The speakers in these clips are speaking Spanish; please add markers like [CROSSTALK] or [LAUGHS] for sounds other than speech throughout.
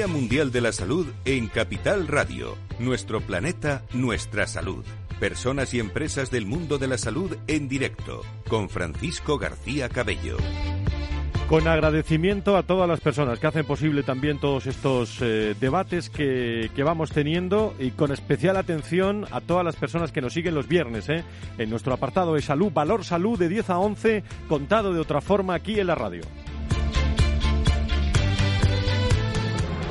Día Mundial de la Salud en Capital Radio. Nuestro planeta, nuestra salud. Personas y empresas del mundo de la salud en directo. Con Francisco García Cabello. Con agradecimiento a todas las personas que hacen posible también todos estos eh, debates que, vamos teniendo y con especial atención a todas las personas que nos siguen los viernes eh, en nuestro apartado de salud, Valor Salud de 10 a 11, contado de otra forma aquí en la radio.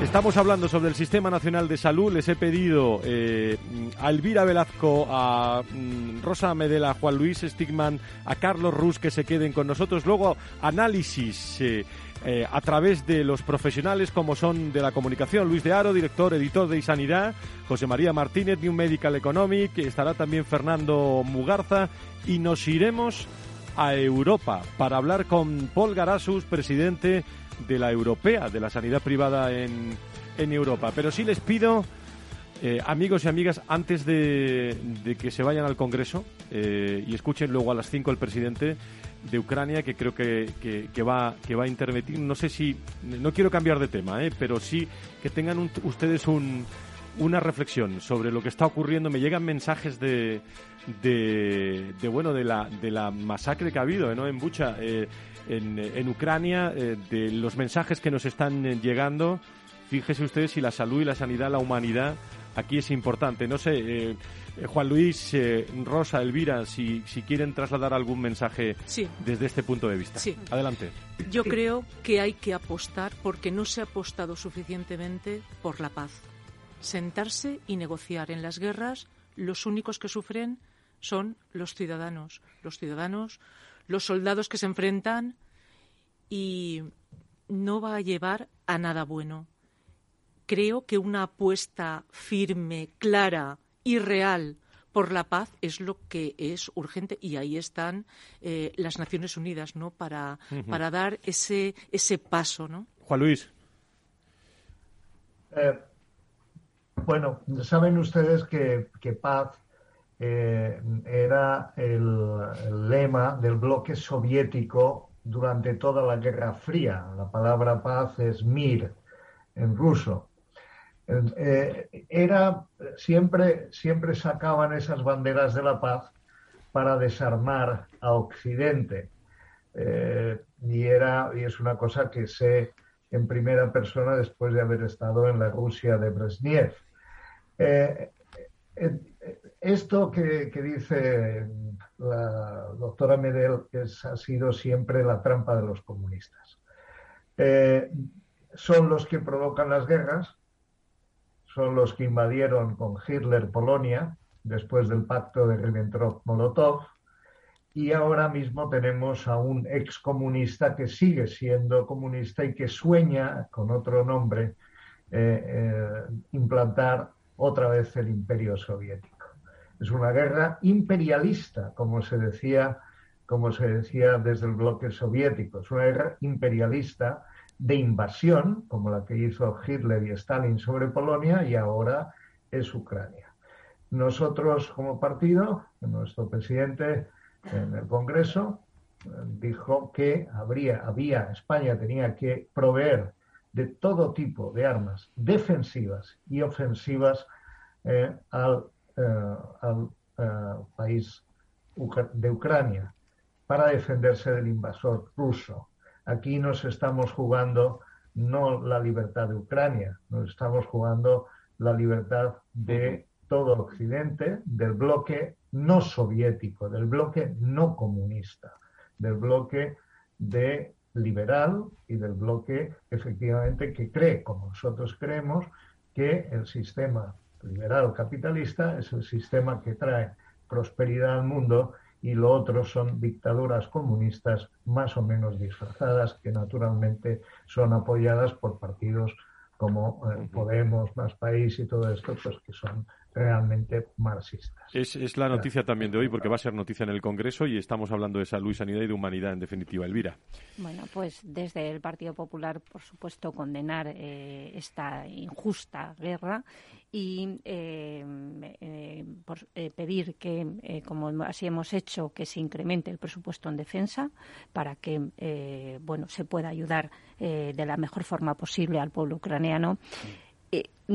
Estamos hablando sobre el Sistema Nacional de Salud. Les he pedido eh, a Elvira Velazco, a mm, Rosa Medela, a Juan Luis Stigman, a Carlos Rus que se queden con nosotros. Luego, análisis. Eh, eh, a través de los profesionales como son de la comunicación, Luis de Aro, director, editor de Isanidad, José María Martínez, New Medical Economic, estará también Fernando Mugarza y nos iremos a Europa para hablar con Paul Garasus, presidente de la europea, de la sanidad privada en, en Europa. Pero sí les pido, eh, amigos y amigas, antes de, que se vayan al Congreso eh, y escuchen luego a las 5 el presidente de Ucrania, que creo que, que, va, que va a intervenir. No sé si, no quiero cambiar de tema, eh, pero sí que tengan ustedes un, una reflexión sobre lo que está ocurriendo. Me llegan mensajes de, de, de bueno, de la, de la masacre que ha habido ¿no? en Bucha en, Ucrania, eh, de los mensajes que nos están eh, llegando. Fíjese ustedes si la salud y la sanidad, la humanidad, aquí es importante. No sé, eh, Juan Luis, Rosa, Elvira, si, si quieren trasladar algún mensaje desde este punto de vista. Sí. Adelante. Yo creo que hay que apostar, porque no se ha apostado suficientemente por la paz. Sentarse y negociar. En las guerras, los únicos que sufren son los ciudadanos. Los ciudadanos los soldados que se enfrentan y no va a llevar a nada bueno. Creo que una apuesta firme, clara y real por la paz es lo que es urgente y ahí están eh, las Naciones Unidas, ¿no? Para, para dar ese ese paso, ¿no? Juan Luis. Eh, bueno, saben ustedes que, que paz eh, era el, lema del bloque soviético durante toda la Guerra Fría. La palabra paz es mir en ruso. Eh, era siempre, siempre sacaban esas banderas de la paz para desarmar a Occidente. Eh, y, era, y es una cosa que sé en primera persona después de haber estado en la Rusia de Brezhnev esto que, dice la doctora Medel es, ha sido siempre la trampa de los comunistas. Eh, son los que provocan las guerras, son los que invadieron con Hitler Polonia después del pacto de Ribbentrop-Molotov y ahora mismo tenemos a un excomunista que sigue siendo comunista y que sueña con otro nombre eh, eh, implantar otra vez el imperio soviético. Es una guerra imperialista, como se decía, como se decía desde el bloque soviético. Es una guerra imperialista de invasión, como la que hizo Hitler y Stalin sobre Polonia, y ahora es Ucrania. Nosotros, como partido, nuestro presidente en el Congreso dijo que habría, había, España tenía que proveer de todo tipo de armas defensivas y ofensivas eh, al al eh, país de Ucrania para defenderse del invasor ruso. Aquí nos estamos jugando no la libertad de Ucrania, nos estamos jugando la libertad de todo Occidente, del bloque no soviético, del bloque no comunista, del bloque de liberal y del bloque efectivamente que cree, como nosotros creemos, que el sistema liberal capitalista es el sistema que trae prosperidad al mundo y lo otro son dictaduras comunistas más o menos disfrazadas que naturalmente son apoyadas por partidos como eh, Podemos, Más País y todo esto, pues que son realmente marxistas. Es, la noticia también de hoy, porque va a ser noticia en el Congreso y estamos hablando de salud y sanidad y de humanidad, en definitiva. Elvira. Bueno, pues desde el Partido Popular, por supuesto, condenar eh, esta injusta guerra y eh, eh, pedir que, como así hemos hecho, que se incremente el presupuesto en defensa para que bueno se pueda ayudar de la mejor forma posible al pueblo ucraniano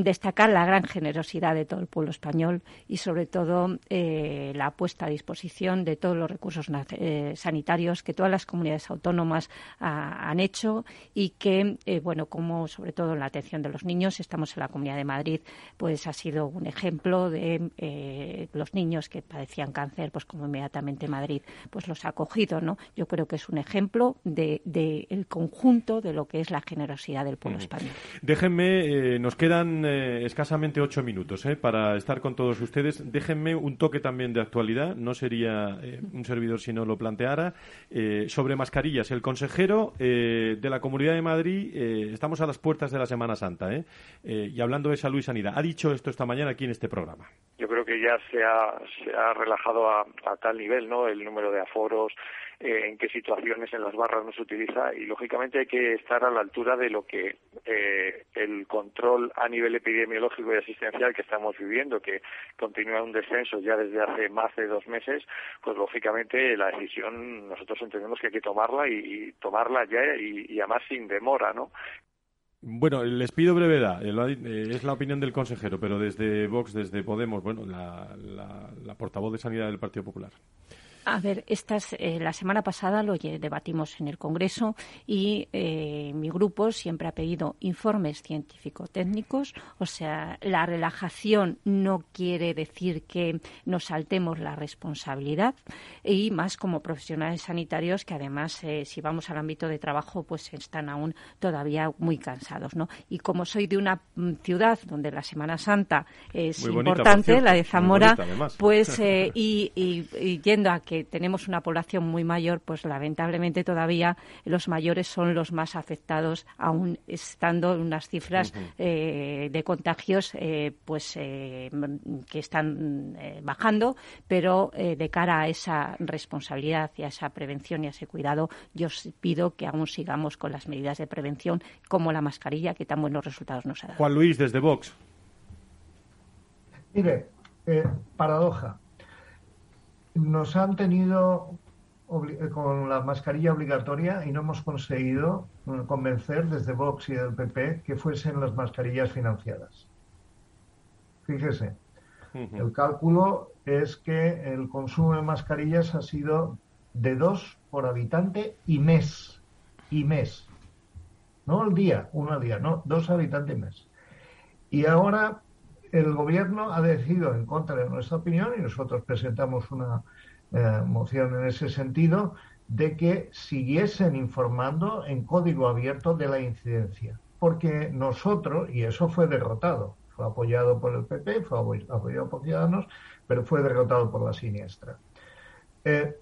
destacar la gran generosidad de todo el pueblo español y, sobre todo, eh, la puesta a disposición de todos los recursos eh, sanitarios que todas las comunidades autónomas han hecho y que, eh, bueno, como sobre todo en la atención de los niños, estamos en la Comunidad de Madrid, pues ha sido un ejemplo de los niños que padecían cáncer, pues como inmediatamente Madrid pues los ha acogido, ¿no? Yo creo que es un ejemplo del de, conjunto de lo que es la generosidad del pueblo español. Déjenme, nos quedan eh, escasamente ocho minutos eh, para estar con todos ustedes. Déjenme un toque también de actualidad, no sería eh, un servidor si no lo planteara. sobre mascarillas, el consejero de la Comunidad de Madrid, estamos a las puertas de la Semana Santa, y hablando de salud y sanidad, ha dicho esto esta mañana aquí en este programa. Yo creo que ya se ha, se ha relajado a, a tal nivel, ¿no? El número de aforos, eh, en qué situaciones en las barras no se utiliza y lógicamente hay que estar a la altura de lo que eh, el control a nivel epidemiológico y asistencial que estamos viviendo, que continúa un descenso ya desde hace más de dos meses, pues lógicamente la decisión nosotros entendemos que hay que tomarla y, tomarla ya y, y además sin demora, ¿no? Bueno, les pido brevedad. Eh, es la opinión del consejero, pero desde Vox, desde Podemos, bueno, la, la portavoz de Sanidad del Partido Popular. A ver, estas, eh, la semana pasada lo debatimos en el Congreso y eh, mi grupo siempre ha pedido informes científico-técnicos. O sea, la relajación no quiere decir que nos saltemos la responsabilidad y más como profesionales sanitarios que además, eh, si vamos al ámbito de trabajo, pues están aún todavía muy cansados, ¿no? Y como soy de una mm, ciudad donde la Semana Santa es importante, la de Zamora, pues [LAUGHS] y, y yendo a que tenemos una población muy mayor, pues lamentablemente todavía los mayores son los más afectados, aún estando en unas cifras eh, de contagios eh, pues eh, que están bajando, pero de cara a esa responsabilidad y a esa prevención y a ese cuidado, yo pido que aún sigamos con las medidas de prevención como la mascarilla, que tan buenos resultados nos ha dado. Juan Luis, desde Vox. Mire, paradoja nos han tenido eh, con la mascarilla obligatoria y no hemos conseguido eh, convencer desde Vox y del PP que fuesen las mascarillas financiadas. Fíjese, el cálculo es que el consumo de mascarillas ha sido de dos por habitante y mes. Y mes. No al día, uno al día, no, dos habitantes mes. Y ahora el gobierno ha decidido en contra de nuestra opinión y nosotros presentamos una eh, moción en ese sentido de que siguiesen informando en código abierto de la incidencia. Porque nosotros, y eso fue derrotado, fue apoyado por el PP, fue apoyado por Ciudadanos, pero fue derrotado por la siniestra. Eh,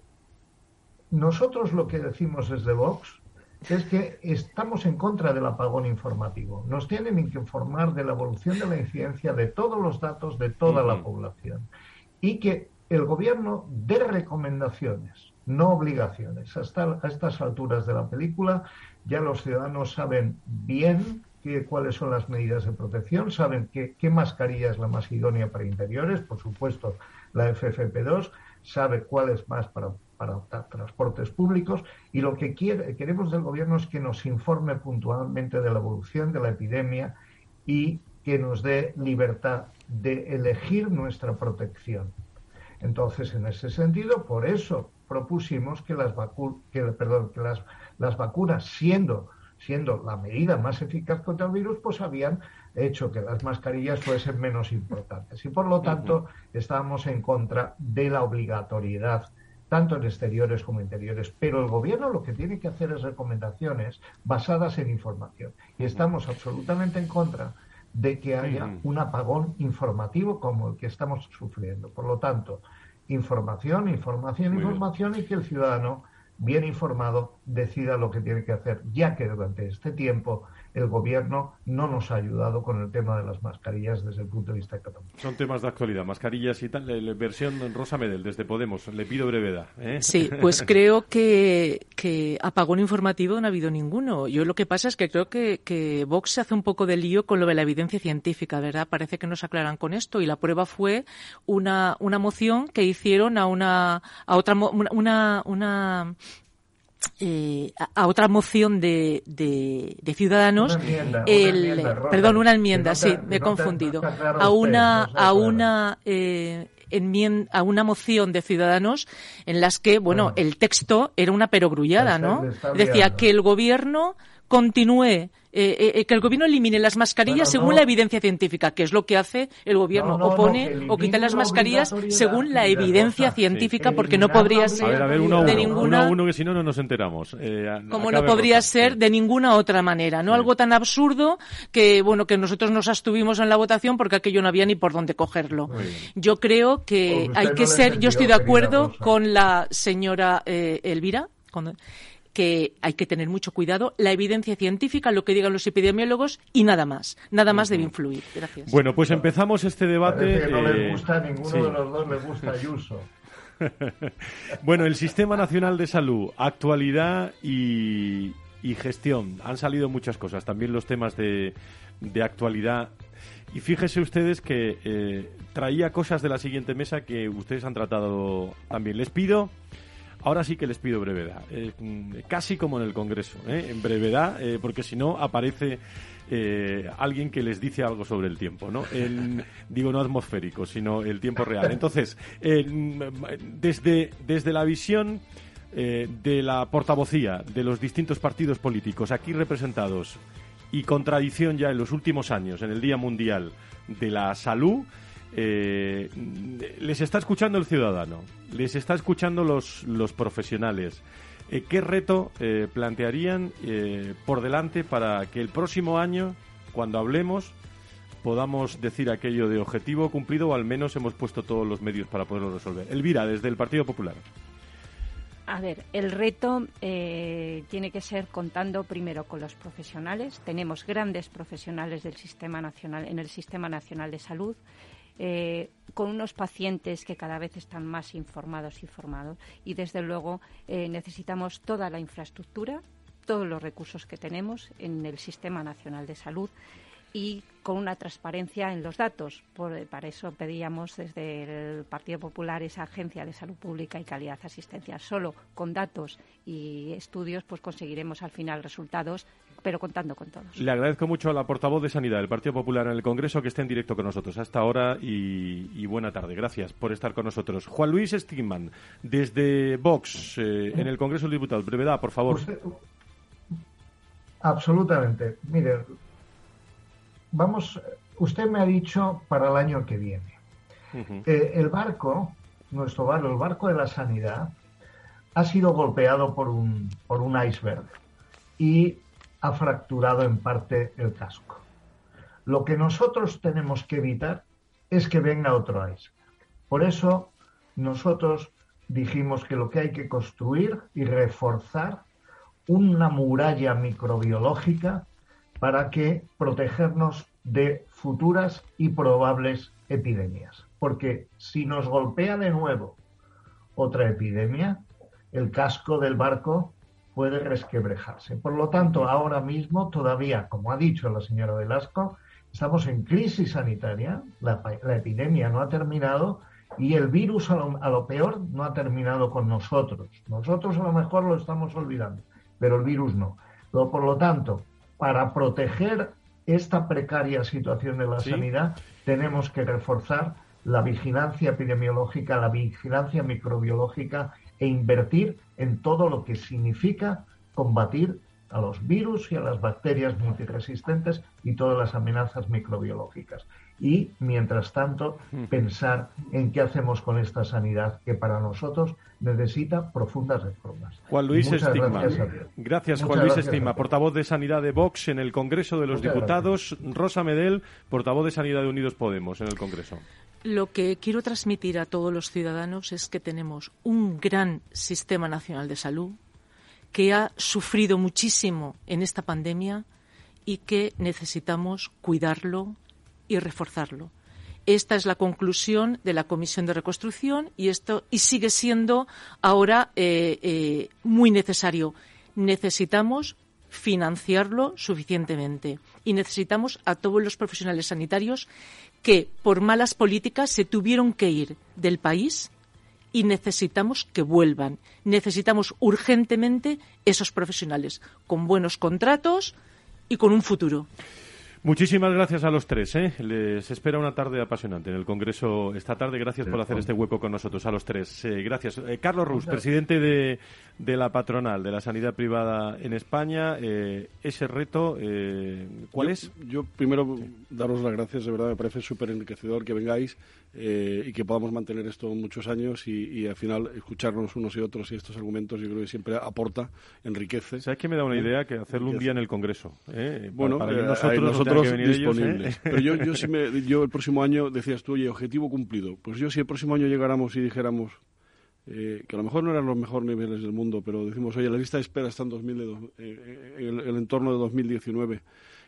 nosotros lo que decimos desde Vox es que estamos en contra del apagón informativo. Nos tienen que informar de la evolución de la incidencia de todos los datos de toda la población y que el gobierno dé recomendaciones, no obligaciones. Hasta a estas alturas de la película ya los ciudadanos saben bien cuáles son las medidas de protección, saben qué mascarilla es la más idónea para interiores, por supuesto la FFP2, sabe cuál es más para para transportes públicos y lo que queremos del gobierno es que nos informe puntualmente de la evolución de la epidemia y que nos dé libertad de elegir nuestra protección. Entonces, en ese sentido, por eso propusimos que las, perdón, que las, las vacunas, siendo, siendo la medida más eficaz contra el virus, pues habían hecho que las mascarillas fuesen menos importantes. Y por lo tanto, estábamos en contra de la obligatoriedad tanto en exteriores como interiores. Pero el gobierno lo que tiene que hacer es recomendaciones basadas en información. Y estamos absolutamente en contra de que haya un apagón informativo como el que estamos sufriendo. Por lo tanto, información, información, información y que el ciudadano bien informado decida lo que tiene que hacer, ya que durante este tiempo el gobierno no nos ha ayudado con el tema de las mascarillas desde el punto de vista económico. Son temas de actualidad, mascarillas y tal. La versión Rosa Medel desde Podemos, le pido brevedad. ¿eh? Sí, pues [LAUGHS] creo que, que apagón informativo no ha habido ninguno. Yo lo que pasa es que creo que, que Vox se hace un poco de lío con lo de la evidencia científica, ¿verdad? Parece que no se aclaran con esto y la prueba fue una, una moción que hicieron a una a otra una, una eh, a, otra moción de, de, Ciudadanos, el, perdón, una enmienda, sí, me he confundido, a una, a una eh, enmienda, a una moción de Ciudadanos en las que, bueno, el texto era una perogrullada, ¿no? Decía que el gobierno continúe eh, eh, que el gobierno elimine las mascarillas según la evidencia científica, que es lo que hace el gobierno, o pone o quita las mascarillas según la evidencia científica, porque no podría ser de ninguna uno, que si no no nos enteramos. Eh, como no podría ser de ninguna otra manera, no algo tan absurdo que bueno que nosotros nos abstuvimos en la votación porque aquello no había ni por dónde cogerlo. Yo creo que hay que ser, yo estoy de acuerdo con la señora Elvira que hay que tener mucho cuidado, la evidencia científica, lo que digan los epidemiólogos y nada más. Nada más debe influir. Gracias. Bueno, pues empezamos este debate. no le eh, gusta, ninguno de los dos le gusta Ayuso. [LAUGHS] bueno, el Sistema Nacional de Salud, actualidad y, gestión. Han salido muchas cosas, también los temas de, actualidad. Y fíjese ustedes que eh, traía cosas de la siguiente mesa que ustedes han tratado también. Les pido Ahora sí que les pido brevedad, eh, casi como en el Congreso, ¿eh? en brevedad, eh, porque si no aparece alguien que les dice algo sobre el tiempo, ¿no? [LAUGHS] digo, no atmosférico, sino el tiempo real. Entonces, desde, desde la visión de la portavocía de los distintos partidos políticos aquí representados y con tradición ya en los últimos años, en el Día Mundial de la Salud, eh, les está escuchando el ciudadano, les está escuchando los, profesionales. Eh, ¿Qué reto eh, plantearían por delante para que el próximo año, cuando hablemos, podamos decir aquello de objetivo cumplido o al menos hemos puesto todos los medios para poderlo resolver? Elvira, desde el Partido Popular. A ver, el reto tiene que ser contando primero con los profesionales. Tenemos grandes profesionales del sistema nacional en el sistema nacional de salud eh, con unos pacientes que cada vez están más informados y formados. Y desde luego eh, necesitamos toda la infraestructura, todos los recursos que tenemos en el Sistema Nacional de Salud y con una transparencia en los datos. para eso pedíamos desde el Partido Popular esa agencia de salud pública y calidad asistencia. Solo con datos y estudios pues conseguiremos al final resultados pero contando con todos. Le agradezco mucho a la portavoz de Sanidad del Partido Popular en el Congreso que esté en directo con nosotros hasta ahora y, buena tarde. Gracias por estar con nosotros. Juan Luis Stigman, desde Vox, eh, en el Congreso de Diputados. Brevedad, por favor. absolutamente. Mire, vamos, usted me ha dicho para el año que viene. Eh, el barco, nuestro barco, el barco de la sanidad, ha sido golpeado por un, por un iceberg. Y ha fracturado en parte el casco. Lo que nosotros tenemos que evitar es que venga otro iceberg. Por eso nosotros dijimos que lo que hay que construir y reforzar una muralla microbiológica para que protegernos de futuras y probables epidemias. Porque si nos golpea de nuevo otra epidemia, el casco del barco puede resquebrejarse. Por lo tanto, ahora mismo todavía, como ha dicho la señora Velasco, estamos en crisis sanitaria, la, epidemia no ha terminado y el virus a lo, peor no ha terminado con nosotros. Nosotros a lo mejor lo estamos olvidando, pero el virus no. Por lo tanto, para proteger esta precaria situación de la sanidad, tenemos que reforzar la vigilancia epidemiológica, la vigilancia microbiológica e invertir en todo lo que significa combatir a los virus y a las bacterias multiresistentes y todas las amenazas microbiológicas. Y, mientras tanto, pensar en qué hacemos con esta sanidad que para nosotros necesita profundas reformas. Juan Luis Estigma. Gracias, Juan Luis Estigma, portavoz de Sanidad de Vox en el Congreso de los Diputados. Rosa Medel, portavoz de Sanidad de Unidos Podemos en el Congreso. Lo que quiero transmitir a todos los ciudadanos es que tenemos un gran sistema nacional de salud que ha sufrido muchísimo en esta pandemia y que necesitamos cuidarlo y reforzarlo. Esta es la conclusión de la Comisión de Reconstrucción y esto y sigue siendo ahora eh, eh, muy necesario. Necesitamos financiarlo suficientemente y necesitamos a todos los profesionales sanitarios que por malas políticas se tuvieron que ir del país y necesitamos que vuelvan. Necesitamos urgentemente esos profesionales con buenos contratos y con un futuro. Muchísimas gracias a los tres. ¿eh? Les espera una tarde apasionante en el Congreso esta tarde. Gracias por hacer este hueco con nosotros, a los tres. Eh, gracias. Eh, Carlos Rus, presidente de, de, la patronal de la sanidad privada en España. Eh, ese reto, ¿cuál es? Yo primero daros las gracias, de verdad, me parece súper enriquecedor que vengáis y que podamos mantener esto muchos años y, al final escucharnos unos y otros y estos argumentos yo creo que siempre aporta, enriquece. ¿Sabes qué me da una idea? Que hacerlo un día en el Congreso. Bueno, para, nosotros disponibles. [LAUGHS] Pero yo, yo, si me, yo el próximo año decías tú, oye, objetivo cumplido. Pues yo si el próximo año llegáramos y dijéramos eh, que a lo mejor no eran los mejores niveles del mundo, pero decimos, oye, la lista de espera está en, 2000 eh, en el, entorno de 2019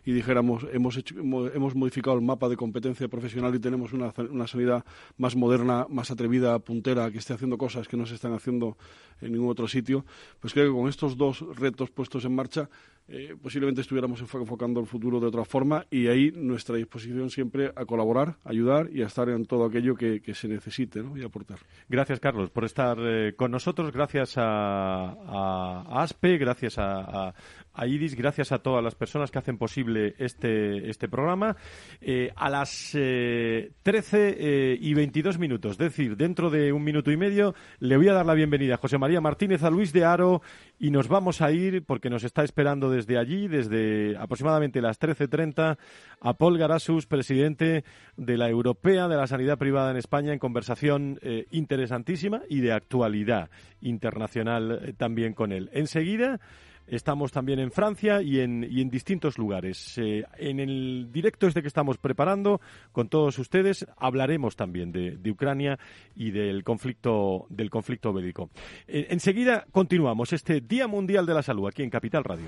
y dijéramos, hemos, hecho, hemos modificado el mapa de competencia profesional y tenemos una, una sanidad más moderna, más atrevida, puntera, que esté haciendo cosas que no se están haciendo en ningún otro sitio, pues creo que con estos dos retos puestos en marcha eh, posiblemente estuviéramos enfocando el futuro de otra forma y ahí nuestra disposición siempre a colaborar, ayudar y a estar en todo aquello que, se necesite y aportar. Gracias, Carlos, por estar eh, con nosotros. Gracias a, ASPE, gracias a, IDIS, gracias a todas las personas que hacen posible este, este programa. Eh, a las 13 y 22 minutos, es decir, dentro de un minuto y medio, le voy a dar la bienvenida a José María Martínez, a Luis de Aro y nos vamos a ir porque nos está esperando desde allí, desde aproximadamente las 13.30, a Paul Garasus, presidente de la Europea de la Sanidad Privada en España, en conversación eh, interesantísima y de actualidad internacional eh, también con él. Enseguida. Estamos también en Francia y en, y en distintos lugares. Eh, en el directo este que estamos preparando con todos ustedes hablaremos también de, Ucrania y del conflicto, del conflicto bélico. enseguida continuamos este Día Mundial de la Salud aquí en Capital Radio.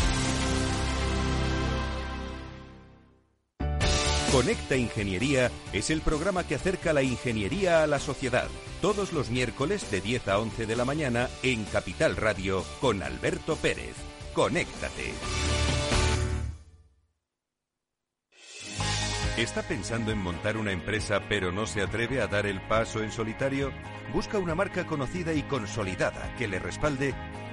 Conecta Ingeniería es el programa que acerca la ingeniería a la sociedad. Todos los miércoles de 10 a 11 de la mañana en Capital Radio con Alberto Pérez. Conéctate. ¿Está pensando en montar una empresa pero no se atreve a dar el paso en solitario? Busca una marca conocida y consolidada que le respalde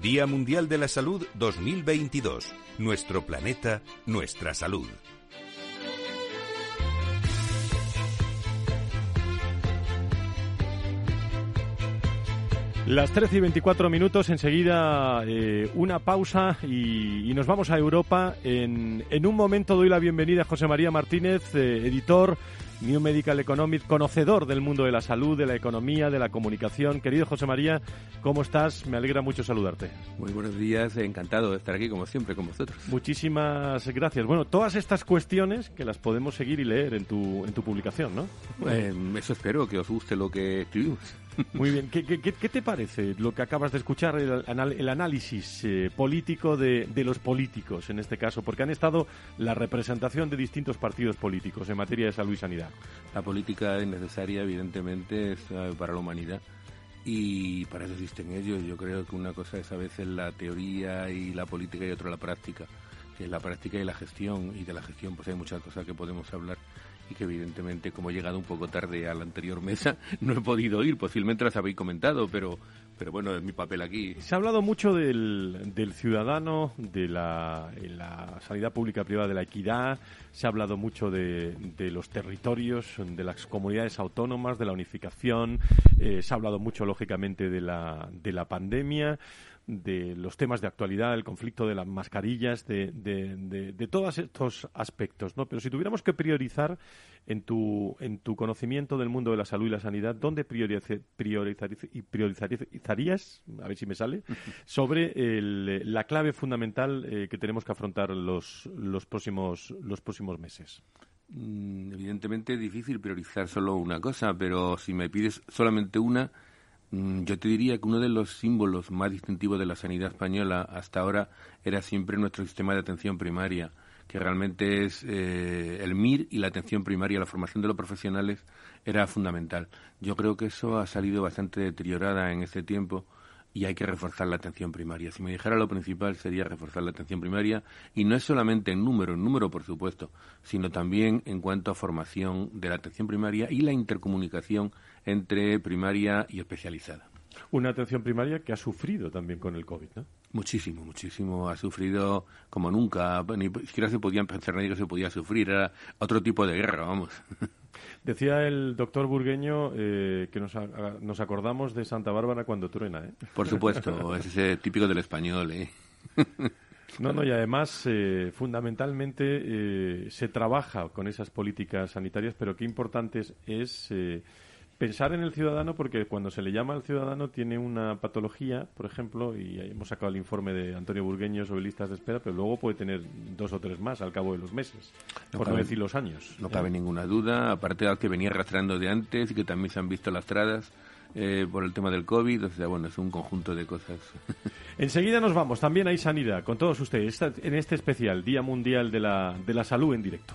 Día Mundial de la Salud 2022. Nuestro planeta, nuestra salud. Las 13 y 24 minutos, enseguida eh, una pausa y, nos vamos a Europa. En, un momento doy la bienvenida a José María Martínez, eh, editor New Medical Economic, conocedor del mundo de la salud, de la economía, de la comunicación. Querido José María, ¿cómo estás? Me alegra mucho saludarte. Muy buenos días, encantado de estar aquí como siempre con vosotros. Muchísimas gracias. Bueno, todas estas cuestiones que las podemos seguir y leer en tu, en tu publicación, ¿no? Eh, eso espero, que os guste lo que escribimos. Muy bien. ¿Qué, te parece lo que acabas de escuchar, el, análisis eh, político de, de, los políticos en este caso? Porque han estado la representación de distintos partidos políticos en materia de salud y sanidad. La política es necesaria, evidentemente, es, eh, para la humanidad y para eso existen ellos. Yo creo que una cosa es a veces la teoría y la política y otra la práctica, que es la práctica y la gestión, y de la gestión pues hay muchas cosas que podemos hablar y que evidentemente como he llegado un poco tarde a la anterior mesa [LAUGHS] no he podido ir, posiblemente las habéis comentado, pero pero bueno, es mi papel aquí. Se ha hablado mucho del, del ciudadano, de la, la, sanidad pública privada, de la equidad, se ha hablado mucho de, de los territorios, de las comunidades autónomas, de la unificación, eh, se ha hablado mucho, lógicamente, de la, de la pandemia de los temas de actualidad, el conflicto de las mascarillas, de, de, de, todos estos aspectos, ¿no? Pero si tuviéramos que priorizar en tu, en tu conocimiento del mundo de la salud y la sanidad, ¿dónde priorizarías, a ver si me sale, [LAUGHS] sobre la clave fundamental eh, que tenemos que afrontar los, los, próximos, los próximos meses? Mm, evidentemente es difícil priorizar solo una cosa, pero si me pides solamente una, yo te diría que uno de los símbolos más distintivos de la sanidad española hasta ahora era siempre nuestro sistema de atención primaria, que realmente es eh, el MIR y la atención primaria, la formación de los profesionales era fundamental. Yo creo que eso ha salido bastante deteriorada en este tiempo y hay que reforzar la atención primaria. Si me dijera lo principal sería reforzar la atención primaria y no es solamente en número, en número por supuesto, sino también en cuanto a formación de la atención primaria y la intercomunicación entre primaria y especializada. Una atención primaria que ha sufrido también con el COVID, ¿no? Muchísimo, muchísimo. Ha sufrido como nunca. Ni siquiera se podía pensar nadie que se podía sufrir. Era otro tipo de guerra, vamos. Decía el doctor Burgueño eh, que nos, nos, acordamos de Santa Bárbara cuando truena, ¿eh? Por supuesto, [LAUGHS] es ese típico del español, ¿eh? [LAUGHS] No, no, y además, eh, fundamentalmente, eh, se trabaja con esas políticas sanitarias, pero qué importante es, pensar en el ciudadano porque cuando se le llama al ciudadano tiene una patología, por ejemplo, y hemos sacado el informe de Antonio Burgueño sobre listas de espera, pero luego puede tener dos o tres más al cabo de los meses, por no decir los años. No cabe ninguna duda, aparte de que venía arrastrando de antes y que también se han visto lastradas. Eh, por el tema del COVID, o sea, bueno, es un conjunto de cosas. [LAUGHS] Enseguida nos vamos, también hay sanidad con todos ustedes en este especial Día Mundial de la, de la Salud en directo.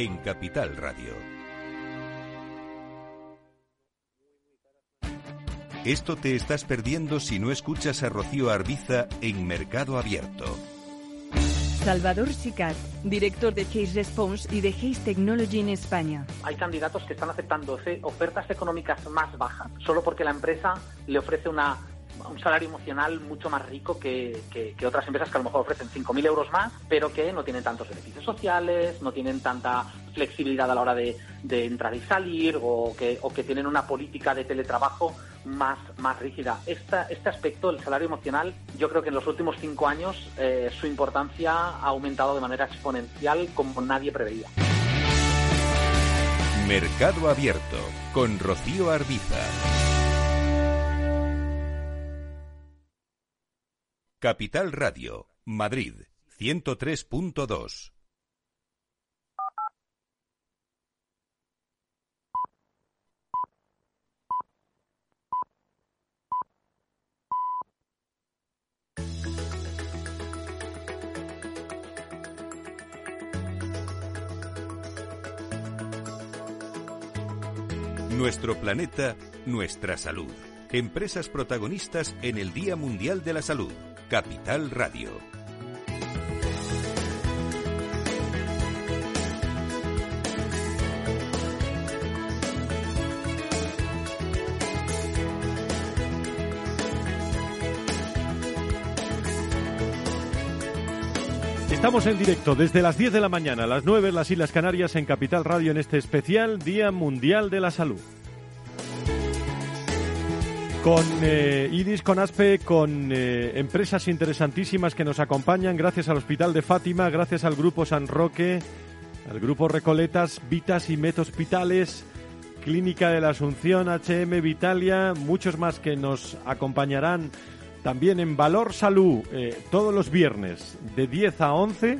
en Capital Radio. Esto te estás perdiendo si no escuchas a Rocío Arbiza en Mercado Abierto. Salvador Sicat, director de Case Response y de Case Technology en España. Hay candidatos que están aceptando ofertas económicas más bajas solo porque la empresa le ofrece una un salario emocional mucho más rico que, otras empresas que a lo mejor ofrecen 5.000 euros más, pero que no tienen tantos beneficios sociales, no tienen tanta flexibilidad a la hora de, entrar y salir o que, o que tienen una política de teletrabajo más, más rígida. este aspecto, el salario emocional, yo creo que en los últimos cinco años eh, su importancia ha aumentado de manera exponencial como nadie preveía. Mercado Abierto con Rocío Arbiza. Capital Radio, Madrid, 103.2. Nuestro planeta, nuestra salud. Empresas protagonistas en el Día Mundial de la Salud. Capital Radio. Estamos en directo desde las 10 de la mañana a las 9 en las Islas Canarias en Capital Radio en este especial Día Mundial de la Salud. Con eh, IDIS, con ASPE, con eh, empresas interesantísimas que nos acompañan, gracias al Hospital de Fátima, gracias al Grupo San Roque, al Grupo Recoletas, Vitas y Met Hospitales, Clínica de la Asunción, HM Vitalia, muchos más que nos acompañarán también en Valor Salud, eh, todos los viernes, de 10 a 11.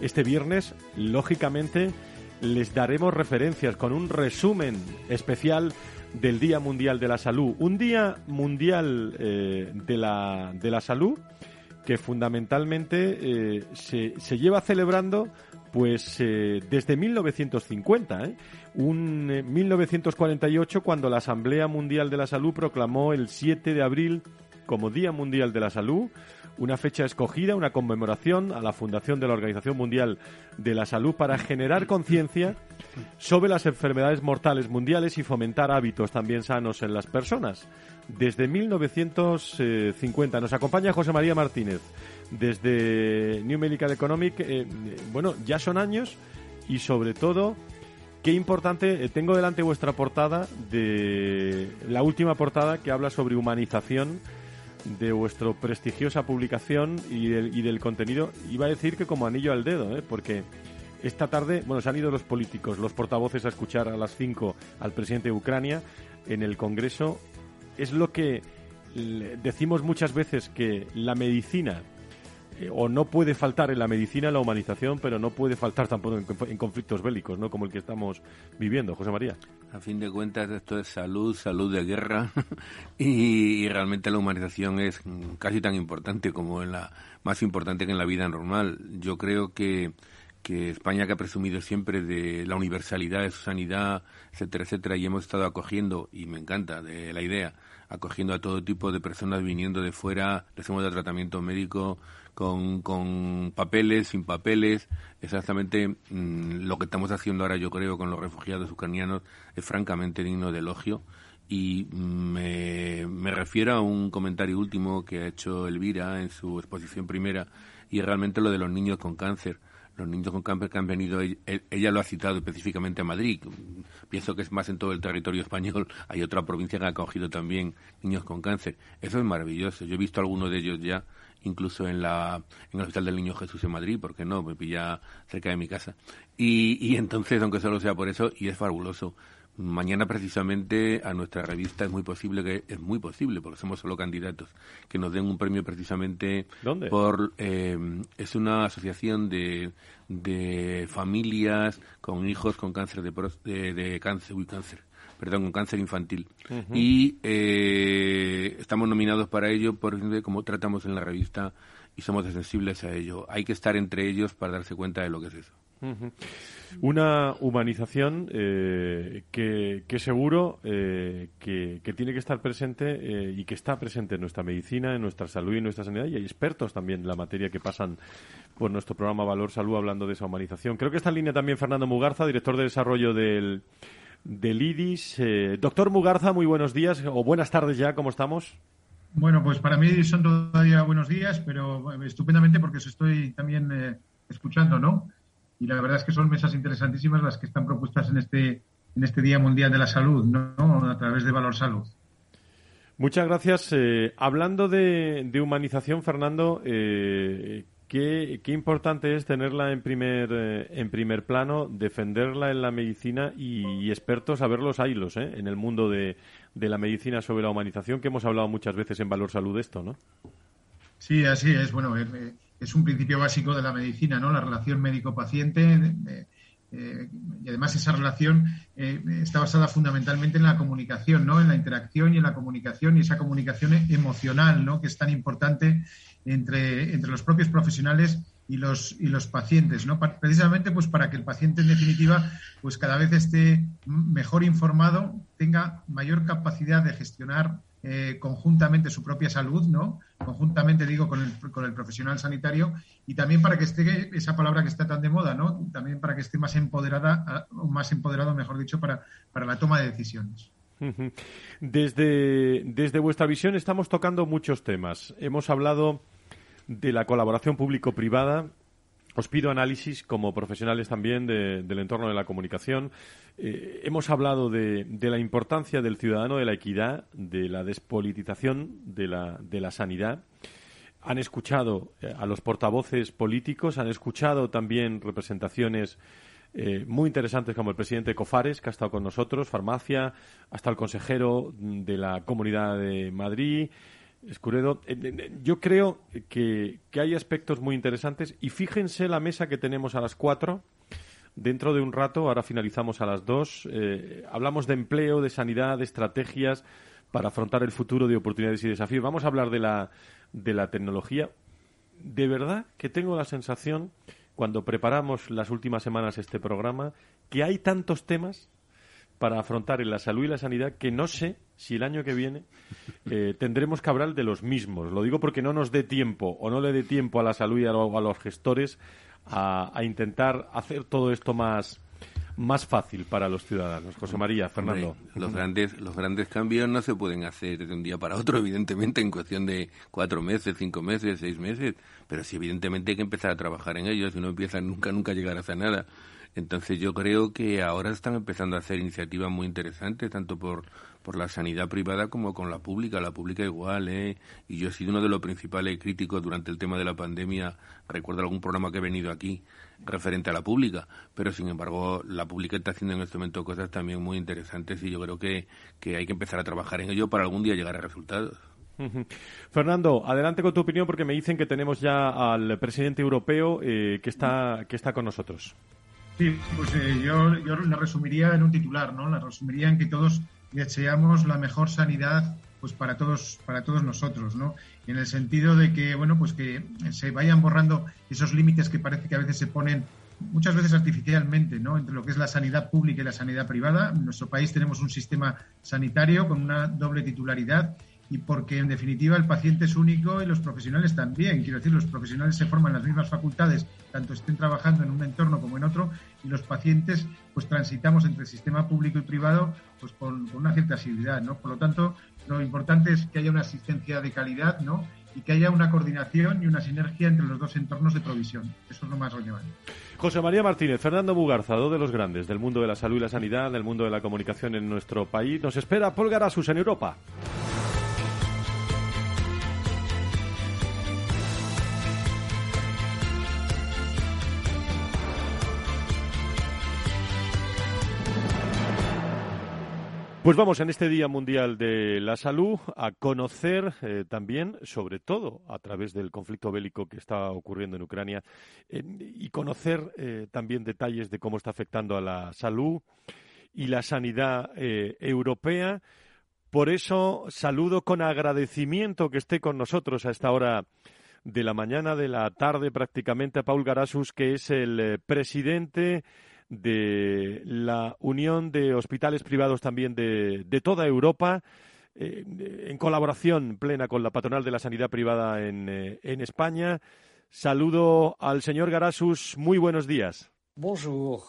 Este viernes, lógicamente, les daremos referencias con un resumen especial del Día Mundial de la Salud. Un Día Mundial eh, de, la, de la Salud que fundamentalmente eh, se, se, lleva celebrando pues desde 1950, un 1948 cuando la Asamblea Mundial de la Salud proclamó el 7 de abril como Día Mundial de la Salud, una fecha escogida, una conmemoración a la fundación de la Organización Mundial de la Salud para generar conciencia sobre las enfermedades mortales mundiales y fomentar hábitos también sanos en las personas. Desde 1950 nos acompaña José María Martínez desde New Medical Economic. Eh, bueno, ya son años y sobre todo Qué importante, eh, tengo delante vuestra portada de la última portada que habla sobre humanización de vuestra prestigiosa publicación y del, y del contenido, iba a decir que como anillo al dedo, ¿eh? porque esta tarde, bueno, se han ido los políticos, los portavoces a escuchar a las 5 al presidente de Ucrania en el Congreso. Es lo que decimos muchas veces que la medicina eh, o no puede faltar en la medicina la humanización, pero no puede faltar tampoco en, conflictos bélicos, ¿no? Como el que estamos viviendo, José María. A fin de cuentas, esto es salud, salud de guerra, [LAUGHS] y, realmente la humanización es casi tan importante como en la más importante que en la vida normal. Yo creo que que España que ha presumido siempre de la universalidad de su sanidad, etcétera, etcétera, y hemos estado acogiendo, y me encanta de la idea, acogiendo a todo tipo de personas viniendo de fuera, les hemos dado tratamiento médico, con, con papeles, sin papeles. Exactamente mm, lo que estamos haciendo ahora, yo creo, con los refugiados ucranianos es francamente digno de elogio. Y me, me refiero a un comentario último que ha hecho Elvira en su exposición primera, y realmente lo de los niños con cáncer los niños con cáncer que han venido, ella lo ha citado específicamente a Madrid, pienso que es más en todo el territorio español, [LAUGHS] hay otra provincia que ha acogido también niños con cáncer. Eso es maravilloso, yo he visto algunos de ellos ya incluso en, la, en el Hospital del Niño Jesús en Madrid, porque no, me pilla cerca de mi casa. Y, y entonces, aunque solo sea por eso, y es fabuloso. Mañana precisamente a nuestra revista es muy posible que es muy posible porque somos solo candidatos que nos den un premio precisamente ¿Dónde? por eh, es una asociación de, de familias con hijos con cáncer de, de, de cáncer uy, cáncer perdón, con cáncer infantil. Y eh, estamos nominados para ello por cómo tratamos en la revista y somos sensibles a ello. Hay que estar entre ellos para darse cuenta de lo que es eso. Una humanización eh, que, que, seguro eh, que, que, tiene que estar presente eh, y que está presente en nuestra medicina, en nuestra salud y en nuestra sanidad. Y hay expertos también en la materia que pasan por nuestro programa Valor Salud hablando de esa humanización. Creo que está en línea también Fernando Mugarza, director de desarrollo del del IDIS. Eh, doctor Mugarza, muy buenos días o buenas tardes ya, ¿cómo estamos? Bueno, pues para mí son todavía buenos días, pero estupendamente porque os estoy también eh, escuchando, ¿no? Y la verdad es que son mesas interesantísimas las que están propuestas en este, en este Día Mundial de la Salud, ¿no? A través de Valor Salud. Muchas gracias. Eh, hablando de, humanización, Fernando, Qué, importante es tenerla en primer, eh, en primer plano, defenderla en la medicina y, expertos a ver los hilos ¿eh? en el mundo de, de, la medicina sobre la humanización, que hemos hablado muchas veces en Valor Salud de esto, ¿no? Sí, así es. Bueno, eh, es un principio básico de la medicina, ¿no? La relación médico-paciente. y además esa relación está basada fundamentalmente en la comunicación, ¿no? En la interacción y en la comunicación y esa comunicación emocional, ¿no? Que es tan importante entre, entre los propios profesionales y los, y los pacientes, ¿no? precisamente pues para que el paciente en definitiva pues cada vez esté mejor informado, tenga mayor capacidad de gestionar eh, conjuntamente su propia salud, ¿no? Conjuntamente digo con el, con el profesional sanitario y también para que esté esa palabra que está tan de moda, ¿no? También para que esté más empoderada, más empoderado, mejor dicho, para, para la toma de decisiones. Desde, desde vuestra visión estamos tocando muchos temas. Hemos hablado de la colaboración público-privada. Os pido análisis como profesionales también del entorno de la comunicación. Eh, hemos hablado de, la importancia del ciudadano, de la equidad, de la despolitización de la, de la sanidad. Han escuchado eh, a los portavoces políticos, han escuchado también representaciones eh, muy interesantes como el presidente Cofares, que ha estado con nosotros, Farmacia, hasta el consejero de la Comunidad de Madrid, Escuredo, yo creo que, hay aspectos muy interesantes y fíjense la mesa que tenemos a las cuatro. Dentro de un rato, ahora finalizamos a las dos, eh, hablamos de empleo, de sanidad, de estrategias para afrontar el futuro de oportunidades y desafíos. Vamos a hablar de la, de la tecnología. De verdad que tengo la sensación, cuando preparamos las últimas semanas este programa, que hay tantos temas para afrontar en la salud y la sanidad que no sé si el año que viene eh, tendremos que hablar de los mismos. Lo digo porque no nos dé tiempo o no le dé tiempo a la salud y a, los gestores a, intentar hacer todo esto más, más fácil para los ciudadanos. José María, Fernando. los, grandes, los grandes cambios no se pueden hacer de un día para otro, evidentemente, en cuestión de cuatro meses, cinco meses, seis meses, pero sí, evidentemente hay que empezar a trabajar en ellos. Si no empieza, nunca, nunca llegarás a nada. Entonces yo creo que ahora están empezando a hacer iniciativas muy interesantes, tanto por, por la sanidad privada como con la pública, la pública igual, ¿eh? Y yo he sido uno de los principales críticos durante el tema de la pandemia, recuerdo algún programa que he venido aquí referente a la pública, pero sin embargo la pública está haciendo en este momento cosas también muy interesantes y yo creo que, que hay que empezar a trabajar en ello para algún día llegar a resultados. Fernando, adelante con tu opinión porque me dicen que tenemos ya al presidente europeo eh, que, está, que está con nosotros. Sí, pues eh, yo, yo la resumiría en un titular, ¿no? La resumiría en que todos deseamos la mejor sanidad pues para todos para todos nosotros no en el sentido de que bueno pues que se vayan borrando esos límites que parece que a veces se ponen muchas veces artificialmente no entre lo que es la sanidad pública y la sanidad privada. En nuestro país tenemos un sistema sanitario con una doble titularidad y porque en definitiva el paciente es único y los profesionales también. Quiero decir, los profesionales se forman las mismas facultades, tanto estén trabajando en un entorno como en otro, y los pacientes pues transitamos entre el sistema público y privado pues con, una cierta asiduidad, ¿no? Por lo tanto, lo importante es que haya una asistencia de calidad, ¿no? Y que haya una coordinación y una sinergia entre los dos entornos de provisión. Eso es lo más relevante. José María Martínez, Fernando Bugarza, dos de los grandes del mundo de la salud y la sanidad, del mundo de la comunicación en nuestro país. Nos espera Paul Garasus en Europa. Pues vamos en este Día Mundial de la Salud a conocer eh, también, sobre todo a través del conflicto bélico que está ocurriendo en Ucrania, eh, y conocer eh, también detalles de cómo está afectando a la salud y la sanidad europea. Por eso saludo con agradecimiento que esté con nosotros a esta hora de la mañana, de la tarde prácticamente, a Paul Garasus, que es el presidente de la Unión de Hospitales Privados también de, toda Europa, eh, en colaboración plena con la Patronal de la Sanidad Privada en, eh, en España. Saludo al señor Garasus. Muy buenos días. Bonjour.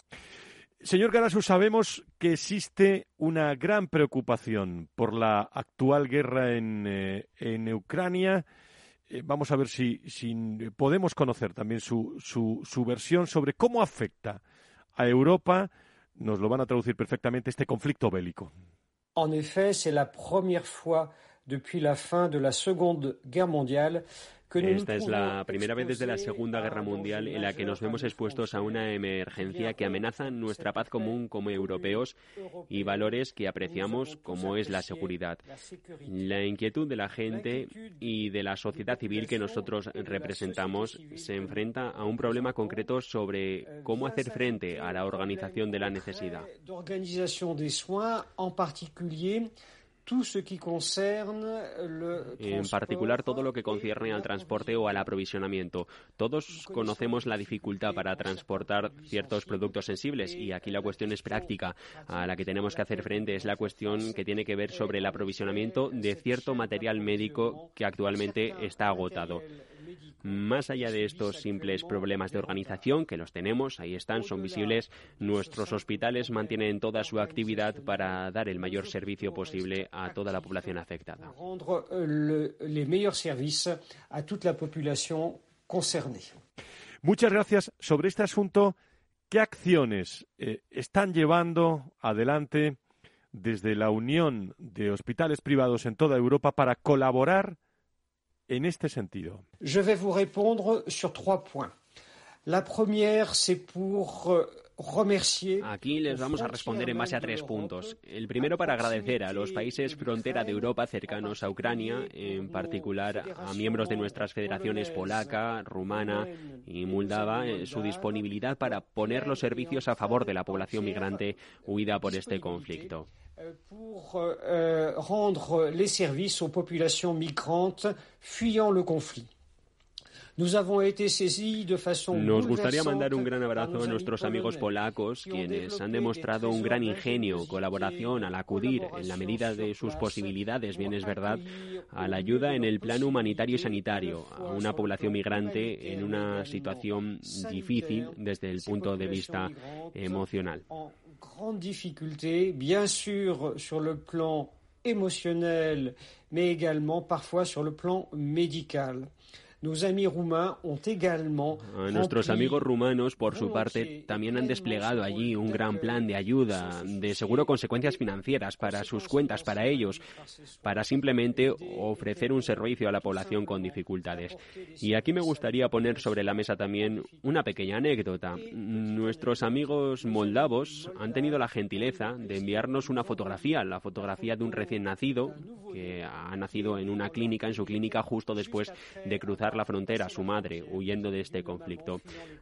Señor Garasus, sabemos que existe una gran preocupación por la actual guerra en, eh, en Ucrania. vamos a ver si, si, podemos conocer también su, su, su versión sobre cómo afecta a Europa, nos lo van a traducir perfectamente, este conflicto bélico. En effet, c'est la première fois depuis la fin de la Seconde Guerre mondiale Esta es la primera vez desde la Segunda Guerra Mundial en la que nos vemos expuestos a una emergencia que amenaza nuestra paz común como europeos y valores que apreciamos como es la seguridad. La inquietud de la gente y de la sociedad civil que nosotros representamos se enfrenta a un problema concreto sobre cómo hacer frente a la organización de la necesidad en particular todo lo que concierne al transporte o al aprovisionamiento. Todos conocemos la dificultad para transportar ciertos productos sensibles y aquí la cuestión es práctica. A la que tenemos que hacer frente es la cuestión que tiene que ver sobre el aprovisionamiento de cierto material médico que actualmente está agotado. Más allá de estos simples problemas de organización, que los tenemos, ahí están, son visibles, nuestros hospitales mantienen toda su actividad para dar el mayor servicio posible a toda la población afectada. Muchas gracias. Sobre este asunto, ¿qué acciones eh, están llevando adelante desde la Unión de Hospitales Privados en toda Europa para colaborar en este sentido? Je vais vous répondre sur trois points. La première, c'est pour euh, Aquí les vamos a responder en base a tres puntos. El primero para agradecer a los países frontera de Europa cercanos a Ucrania, en particular a miembros de nuestras federaciones polaca, rumana y moldava, eh, su disponibilidad para poner los servicios a favor de la población migrante huida por este conflicto. pour euh, rendre les services aux populations migrantes fuyant le conflit. Nos gustaría mandar un gran abrazo a nuestros amigos polacos, quienes han demostrado un gran ingenio, colaboración al acudir, en la medida de sus posibilidades, bien es verdad, a la ayuda en el plano humanitario y sanitario a una población migrante en una situación difícil desde el punto de vista emocional. Grande difficulté, bien sûr, sur le plan émotionnel, mais également parfois sur le plan médical. Nuestros amigos rumanos, por su parte, también han desplegado allí un gran plan de ayuda, de seguro consecuencias financieras para sus cuentas, para ellos, para simplemente ofrecer un servicio a la población con dificultades. Y aquí me gustaría poner sobre la mesa también una pequeña anécdota. Nuestros amigos moldavos han tenido la gentileza de enviarnos una fotografía, la fotografía de un recién nacido que ha nacido en una clínica, en su clínica justo después de cruzar la frontera, su madre, huyendo de este conflicto.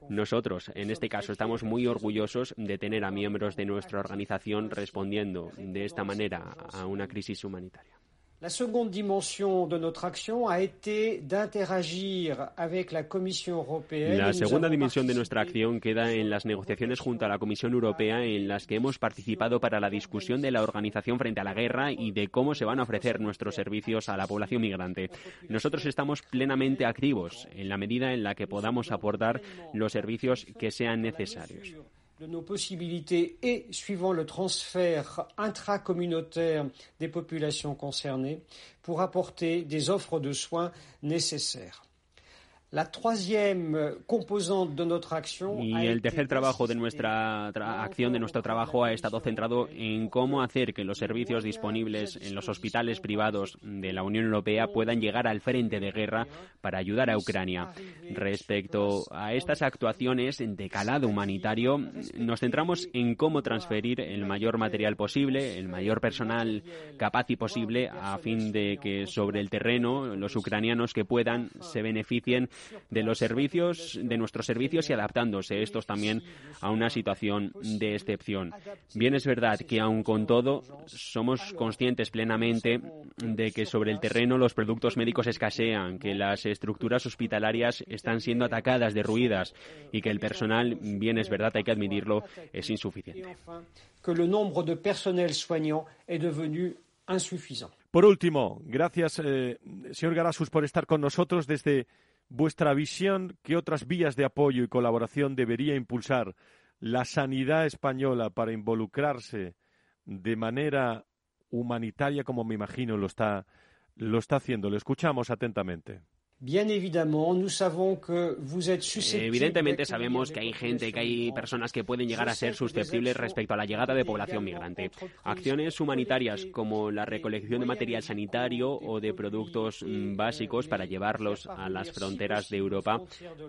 Nosotros, en este caso, estamos muy orgullosos de tener a miembros de nuestra organización respondiendo de esta manera a una crisis humanitaria. La segunda dimensión de nuestra acción ha été d'interagir avec la Comisión Europea. La segunda dimensión de nuestra acción queda en las negociaciones junto a la Comisión Europea en las que hemos participado para la discusión de la organización frente a la guerra y de cómo se van a ofrecer nuestros servicios a la población migrante. Nosotros estamos plenamente activos en la medida en la que podamos aportar los servicios que sean necesarios. De nos possibilités et suivant le transfert intracommunautaire des populations concernées pour apporter des offres de soins nécessaires. La y el tercer trabajo de nuestra acción, de nuestro trabajo, ha estado centrado en cómo hacer que los servicios disponibles en los hospitales privados de la Unión Europea puedan llegar al frente de guerra para ayudar a Ucrania. Respecto a estas actuaciones de calado humanitario, nos centramos en cómo transferir el mayor material posible, el mayor personal capaz y posible, a fin de que sobre el terreno los ucranianos que puedan se beneficien de los servicios, de nuestros servicios y adaptándose estos también a una situación de excepción. Bien es verdad que aun con todo somos conscientes plenamente de que sobre el terreno los productos médicos escasean, que las estructuras hospitalarias están siendo atacadas, derruidas y que el personal, bien es verdad, hay que admitirlo, es insuficiente. Por último, gracias, eh, señor Garasus, por estar con nosotros desde vuestra visión, ¿qué otras vías de apoyo y colaboración debería impulsar la sanidad española para involucrarse de manera humanitaria como me imagino lo está, lo está haciendo? Lo escuchamos atentamente. Evidentemente sabemos que hay gente, que hay personas que pueden llegar a ser susceptibles respecto a la llegada de población migrante. Acciones humanitarias como la recolección de material sanitario o de productos mm, básicos para llevarlos a las fronteras de Europa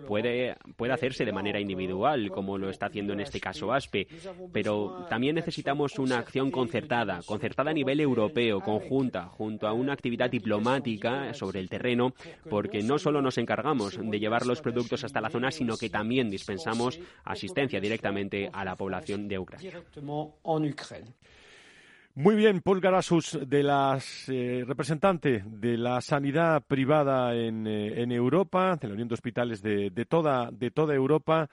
puede, puede hacerse de manera individual, como lo está haciendo en este caso ASPE, pero también necesitamos una acción concertada, concertada a nivel europeo, conjunta, junto a una actividad diplomática sobre el terreno, porque no solo nos encargamos de llevar los productos hasta la zona, sino que también dispensamos asistencia directamente a la población de Ucrania. Muy bien, Paul Garasus, de las eh, representante de la sanidad privada en, eh, Europa, de la Unión de Hospitales de, toda, de toda Europa.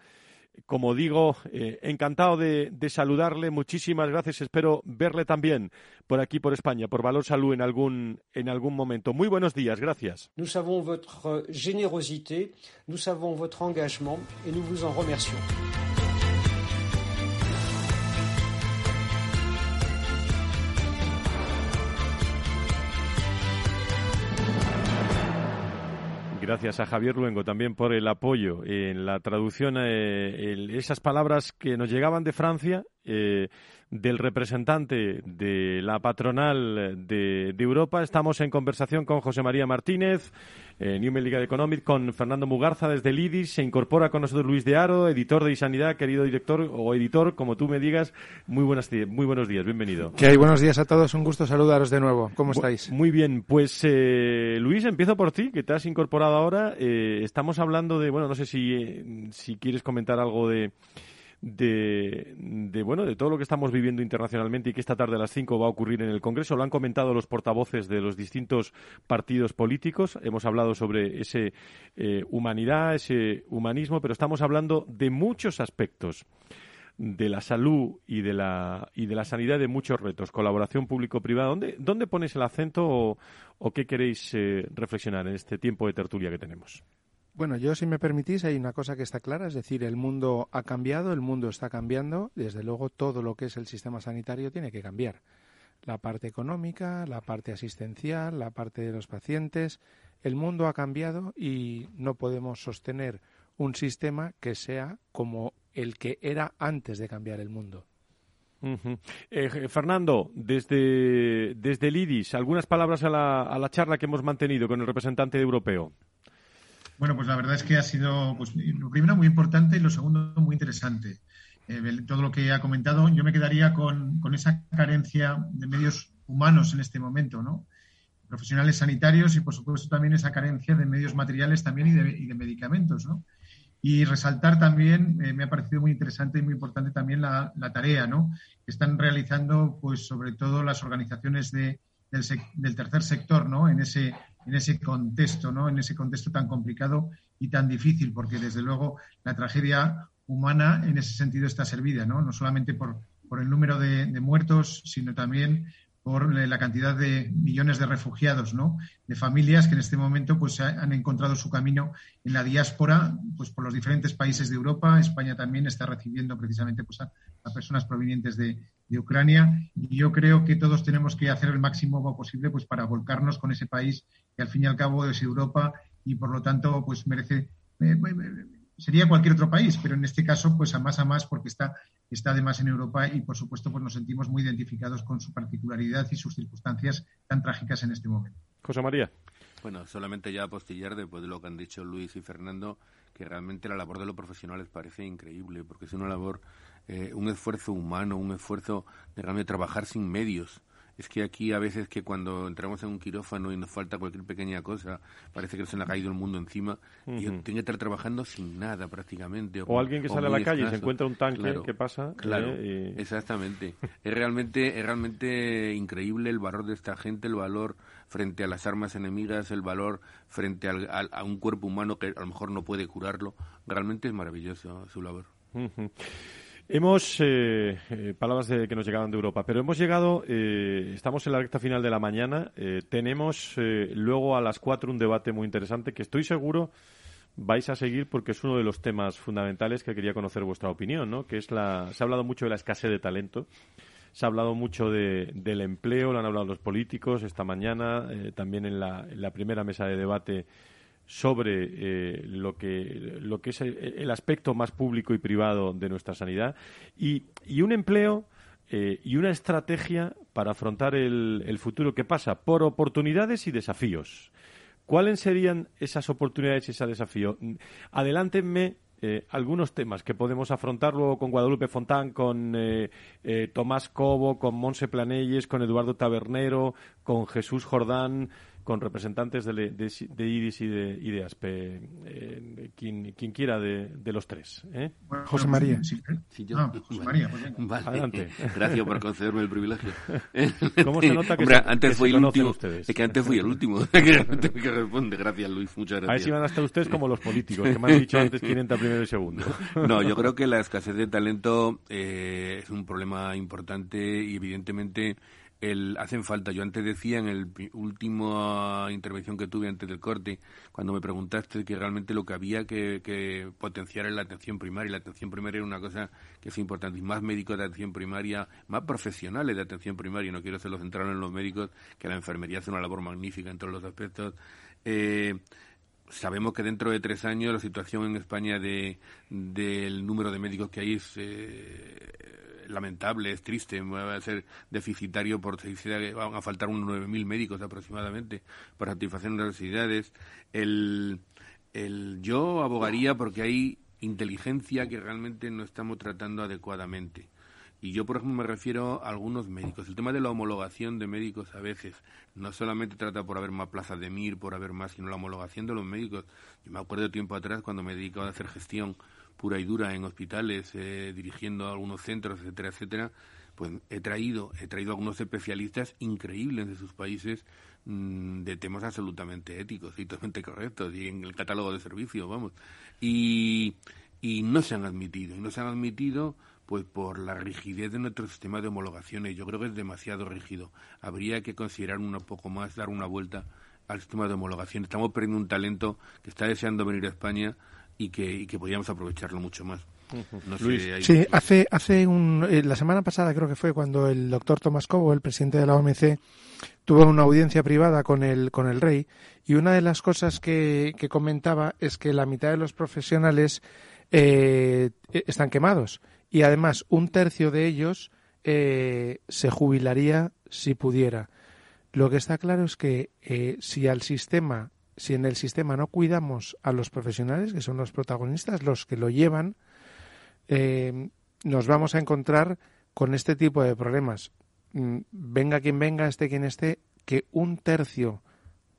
Como digo, eh, encantado de, saludarle. Muchísimas gracias. Espero verle también por aquí, por España, por Valor Salud en algún, en algún momento. Muy buenos días. Gracias. Gracias a Javier Luengo también por el apoyo en la traducción, eh, esas palabras que nos llegaban de Francia eh, del representante de la patronal de, Europa. Estamos en conversación con José María Martínez, eh, New Legal Economic, con Fernando Mugarza desde el IDIS. Se incorpora con nosotros Luis de Aro, editor de Isanidad, querido director o editor, como tú me digas. Muy, buenas, muy buenos días, bienvenido. ¿Qué hay? Buenos días a todos, un gusto saludaros de nuevo. ¿Cómo estáis? Muy bien, pues eh, Luis, empiezo por ti, que te has incorporado ahora. Eh, estamos hablando de, bueno, no sé si, si quieres comentar algo de de, bueno de todo lo que estamos viviendo internacionalmente y que esta tarde a las 5 va a ocurrir en el Congreso. Lo han comentado los portavoces de los distintos partidos políticos. Hemos hablado sobre ese eh, humanidad, ese humanismo, pero estamos hablando de muchos aspectos de la salud y de la, y de la sanidad de muchos retos, colaboración público-privada. ¿Dónde, ¿Dónde pones el acento o, qué queréis eh, reflexionar en este tiempo de tertulia que tenemos? Bueno, yo si me permitís hay una cosa que está clara, es decir, el mundo ha cambiado, el mundo está cambiando, desde luego todo lo que es el sistema sanitario tiene que cambiar. La parte económica, la parte asistencial, la parte de los pacientes, el mundo ha cambiado y no podemos sostener un sistema que sea como el que era antes de cambiar el mundo. Eh, Fernando, desde, desde el IDIS, algunas palabras a la, a la charla que hemos mantenido con el representante europeo. Bueno, pues la verdad es que ha sido, pues, lo primero muy importante y lo segundo muy interesante. Eh, todo lo que ha comentado, yo me quedaría con, esa carencia de medios humanos en este momento, ¿no? Profesionales sanitarios y, por supuesto, también esa carencia de medios materiales también y de, medicamentos, ¿no? Y resaltar también, eh, me ha parecido muy interesante y muy importante también la, tarea, ¿no? Que están realizando, pues, sobre todo las organizaciones de, del, tercer sector, ¿no? En ese en ese contexto, ¿no? En ese contexto tan complicado y tan difícil, porque desde luego la tragedia humana en ese sentido está servida, ¿no? No solamente por, por el número de, muertos, sino también por la cantidad de millones de refugiados, ¿no? De familias que en este momento pues han encontrado su camino en la diáspora, pues por los diferentes países de Europa. España también está recibiendo precisamente pues a, personas provenientes de, de, Ucrania y yo creo que todos tenemos que hacer el máximo posible pues para volcarnos con ese país que al fin y al cabo es Europa y por lo tanto pues merece eh, eh, sería cualquier otro país, pero en este caso pues a más a más porque está está además en Europa y por supuesto pues nos sentimos muy identificados con su particularidad y sus circunstancias tan trágicas en este momento. José María. Bueno, solamente ya apostillar después de lo que han dicho Luis y Fernando, que realmente la labor de los profesionales parece increíble, porque es una labor, eh, un esfuerzo humano, un esfuerzo de realmente trabajar sin medios es que aquí a veces que cuando entramos en un quirófano y nos falta cualquier pequeña cosa, parece que se nos ha caído el mundo encima y tiene que estar trabajando sin nada prácticamente. O, alguien que sale a la calle y se encuentra un tanque, ¿qué pasa? Claro, eh, exactamente. es realmente es realmente increíble el valor de esta gente, el valor frente a las armas enemigas, el valor frente a un cuerpo humano que a lo mejor no puede curarlo. Realmente es maravilloso su labor. Hemos, eh, eh, palabras de, que nos llegaban de Europa, pero hemos llegado, eh, estamos en la recta final de la mañana, tenemos luego a las cuatro un debate muy interesante que estoy seguro vais a seguir porque es uno de los temas fundamentales que quería conocer vuestra opinión, ¿no? Que es la, se ha hablado mucho de la escasez de talento, se ha hablado mucho de, del empleo, lo han hablado los políticos esta mañana, también en la primera mesa de debate sobre eh, lo, que, lo que es el, aspecto más público y privado de nuestra sanidad y, y un empleo eh, y una estrategia para afrontar el, el, futuro que pasa por oportunidades y desafíos. ¿Cuáles serían esas oportunidades y ese desafío? Adelántenme eh, algunos temas que podemos afrontar luego con Guadalupe Fontán, con Tomás Cobo, con Monse Planelles, con Eduardo Tabernero, con Jesús Jordán, con representantes de, de, IDIS y de, y ASPE, eh, quien, quien, quiera de, de los tres. ¿eh? José María. Sí, yo. Ah, José María, pues vale. Adelante. Gracias por concederme el privilegio. [LAUGHS] ¿Cómo se nota que, Hombre, se, antes que fui se el último. ustedes? Es que antes fui el último. [LAUGHS] [LAUGHS] que responde. Gracias, Luis. Muchas gracias. A ver si van a estar ustedes como los políticos, que me han dicho antes quién entra primero y segundo. no, yo creo que la escasez de talento eh, es un problema importante y evidentemente el, hacen falta. Yo antes decía en el último intervención que tuve antes del corte, cuando me preguntaste que realmente lo que había que, potenciar es la atención primaria. La atención primaria es una cosa que es importante. Y más médicos de atención primaria, más profesionales de atención primaria. No quiero hacerlo centrado en los médicos, que la enfermería hace una labor magnífica en todos los aspectos. Eh, sabemos que dentro de tres años la situación en España de, del número de médicos que hay es eh, lamentable, es triste, va a ser deficitario por que van a faltar unos 9.000 médicos aproximadamente para satisfacer las necesidades. El, el, yo abogaría porque hay inteligencia que realmente no estamos tratando adecuadamente. Y yo, por ejemplo, me refiero a algunos médicos. El tema de la homologación de médicos a veces no solamente trata por haber más plazas de MIR, por haber más, sino la homologación de los médicos. Yo me acuerdo tiempo atrás cuando me dedicaba a hacer gestión pura y dura en hospitales, eh, dirigiendo algunos centros, etcétera, etcétera, pues he traído, he traído algunos especialistas increíbles de sus países mm, de temas absolutamente éticos y totalmente correctos y en el catálogo de servicios, vamos. Y, y no se han admitido, y no se han admitido pues por la rigidez de nuestro sistema de homologaciones. Yo creo que es demasiado rígido. Habría que considerar un poco más, dar una vuelta al sistema de homologación. Estamos perdiendo un talento que está deseando venir a España y que, y que podíamos aprovecharlo mucho más. sí, hace, hace un, eh, la semana pasada creo que fue cuando el doctor Tomás Cobo, el presidente de la OMC, tuvo una audiencia privada con el, con el rey y una de las cosas que, que comentaba es que la mitad de los profesionales eh, están quemados y además un tercio de ellos eh, se jubilaría si pudiera. Lo que está claro es que si al sistema si en el sistema no cuidamos a los profesionales, que son los protagonistas, los que lo llevan, eh, nos vamos a encontrar con este tipo de problemas. Mm, venga quien venga, esté quien esté, que un tercio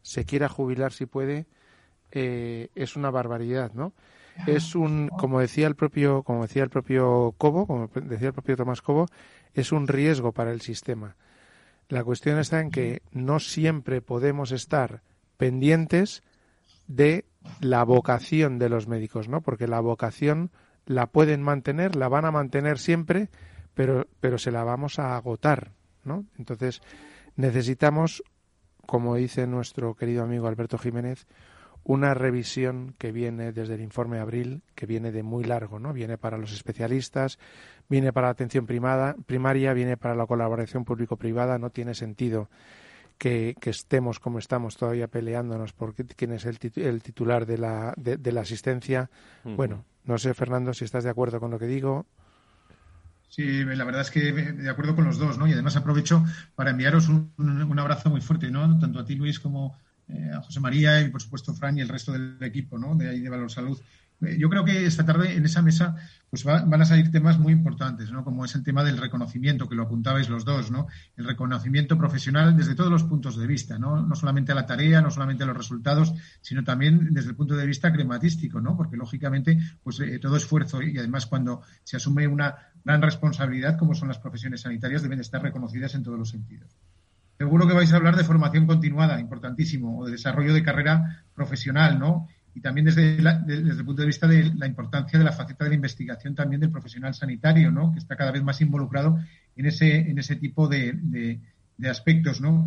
se quiera jubilar si puede, eh, es una barbaridad, ¿no? Es un, como decía el propio, como decía el propio Cobo, como decía el propio Tomás Cobo, es un riesgo para el sistema. La cuestión está en que no siempre podemos estar pendientes de la vocación de los médicos, ¿no? Porque la vocación la pueden mantener, la van a mantener siempre, pero, pero se la vamos a agotar, ¿no? Entonces, necesitamos, como dice nuestro querido amigo Alberto Jiménez, una revisión que viene desde el informe de abril, que viene de muy largo, ¿no? Viene para los especialistas, viene para la atención primada, primaria, viene para la colaboración público-privada, no tiene sentido que, estemos como estamos todavía peleándonos por quién es el, titular de la, de, la asistencia. Bueno, no sé, Fernando, si estás de acuerdo con lo que digo. Sí, la verdad es que de acuerdo con los dos, ¿no? Y además aprovecho para enviaros un, un abrazo muy fuerte, ¿no? Tanto a ti, Luis, como eh, a José María y, por supuesto, Fran y el resto del equipo, ¿no? De ahí de Valor Salud. Eh, yo creo que esta tarde en esa mesa pues van a salir temas muy importantes, ¿no? Como es el tema del reconocimiento, que lo apuntabais los dos, ¿no? El reconocimiento profesional desde todos los puntos de vista, ¿no? No solamente a la tarea, no solamente a los resultados, sino también desde el punto de vista crematístico, ¿no? Porque lógicamente, pues eh, todo esfuerzo y además cuando se asume una gran responsabilidad, como son las profesiones sanitarias, deben estar reconocidas en todos los sentidos. Seguro que vais a hablar de formación continuada, importantísimo, o de desarrollo de carrera profesional, ¿no? Y también desde, desde el punto de vista de la importancia de la faceta de la investigación también del profesional sanitario, ¿no? que está cada vez más involucrado en ese, en ese tipo de, de, aspectos. ¿no?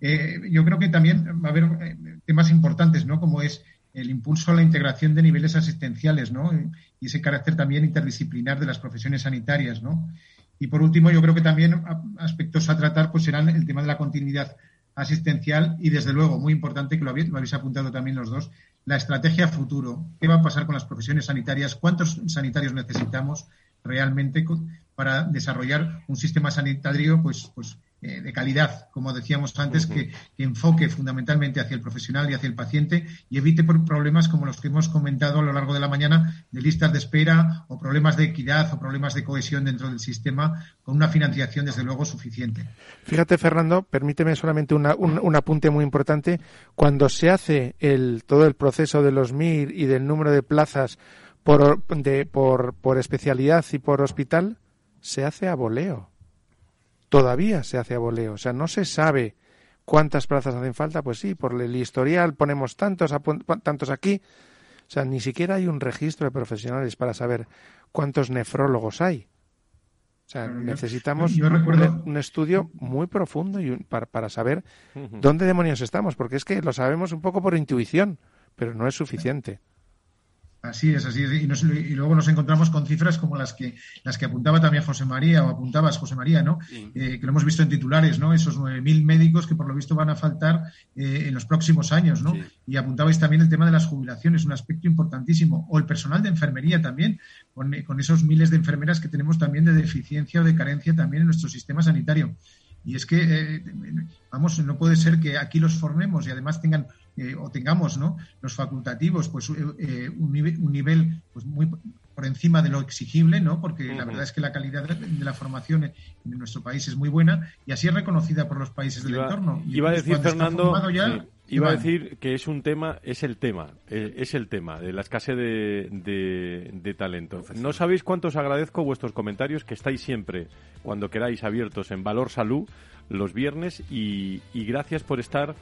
Eh, yo creo que también va a haber eh, temas importantes, ¿no? como es el impulso a la integración de niveles asistenciales ¿no? y ese carácter también interdisciplinar de las profesiones sanitarias. ¿no? Y por último, yo creo que también aspectos a tratar pues serán el tema de la continuidad asistencial y, desde luego, muy importante, que lo habéis, lo habéis apuntado también los dos, la estrategia futuro, qué va a pasar con las profesiones sanitarias, cuántos sanitarios necesitamos realmente para desarrollar un sistema sanitario pues, pues eh, de calidad, como decíamos antes, que, enfoque fundamentalmente hacia el profesional y hacia el paciente y evite problemas como los que hemos comentado a lo largo de la mañana de listas de espera o problemas de equidad o problemas de cohesión dentro del sistema con una financiación desde luego suficiente. Fíjate, Fernando, permíteme solamente un, un, apunte muy importante. Cuando se hace el, todo el proceso de los MIR y del número de plazas por, de, por, por especialidad y por hospital, se hace a voleo todavía se hace a voleo. O sea, no se sabe cuántas plazas hacen falta. Pues sí, por el historial ponemos tantos, tantos aquí. O sea, ni siquiera hay un registro de profesionales para saber cuántos nefrólogos hay. O sea, necesitamos un, estudio muy profundo y para, para saber dónde demonios estamos, porque es que lo sabemos un poco por intuición, pero no es suficiente. Así es, así es. Y, luego nos encontramos con cifras como las que las que apuntaba también José María, o apuntabas José María, ¿no? Eh, que lo hemos visto en titulares, ¿no? Esos 9.000 médicos que por lo visto van a faltar eh, en los próximos años, ¿no? Y apuntabais también el tema de las jubilaciones, un aspecto importantísimo. O el personal de enfermería también, con, con esos miles de enfermeras que tenemos también de deficiencia o de carencia también en nuestro sistema sanitario. Y es que, eh, vamos, no puede ser que aquí los formemos y además tengan eh, o tengamos ¿no? los facultativos pues eh, un, nivel, un nivel pues muy por encima de lo exigible, ¿no? Porque la verdad es que la calidad de la formación en nuestro país es muy buena y así es reconocida por los países del entorno. iba a decir Fernando, iba a decir que es un tema, es el tema, es el tema de la escasez de, de, talento. No sabéis cuánto os agradezco vuestros comentarios que estáis siempre, cuando queráis, abiertos en Valor Salud los viernes y, y gracias por estar